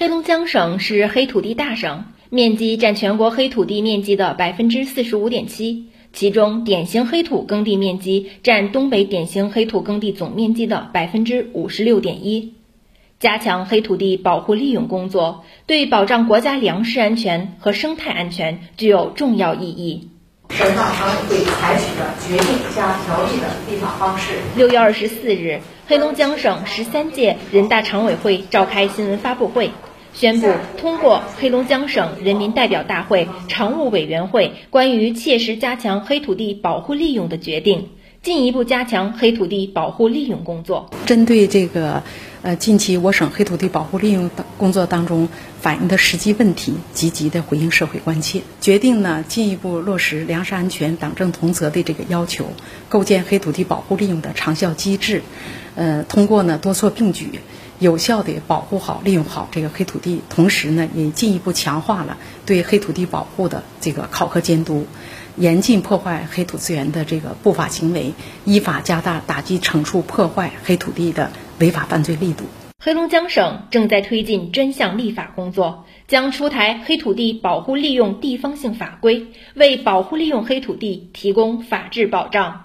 黑龙江省是黑土地大省，面积占全国黑土地面积的百分之四十五点七，其中典型黑土耕地面积占东北典型黑土耕地总面积的百分之五十六点一。加强黑土地保护利用工作，对保障国家粮食安全和生态安全具有重要意义。省大常委会采取的决定加条例的立法方式。六月二十四日，黑龙江省十三届人大常委会召开新闻发布会。宣布通过黑龙江省人民代表大会常务委员会关于切实加强黑土地保护利用的决定，进一步加强黑土地保护利用工作。针对这个，呃，近期我省黑土地保护利用工作当中反映的实际问题，积极的回应社会关切，决定呢进一步落实粮食安全党政同责的这个要求，构建黑土地保护利用的长效机制，呃，通过呢多措并举。有效地保护好、利用好这个黑土地，同时呢，也进一步强化了对黑土地保护的这个考核监督，严禁破坏黑土资源的这个不法行为，依法加大打击惩处破坏黑土地的违法犯罪力度。黑龙江省正在推进专项立法工作，将出台黑土地保护利用地方性法规，为保护利用黑土地提供法治保障。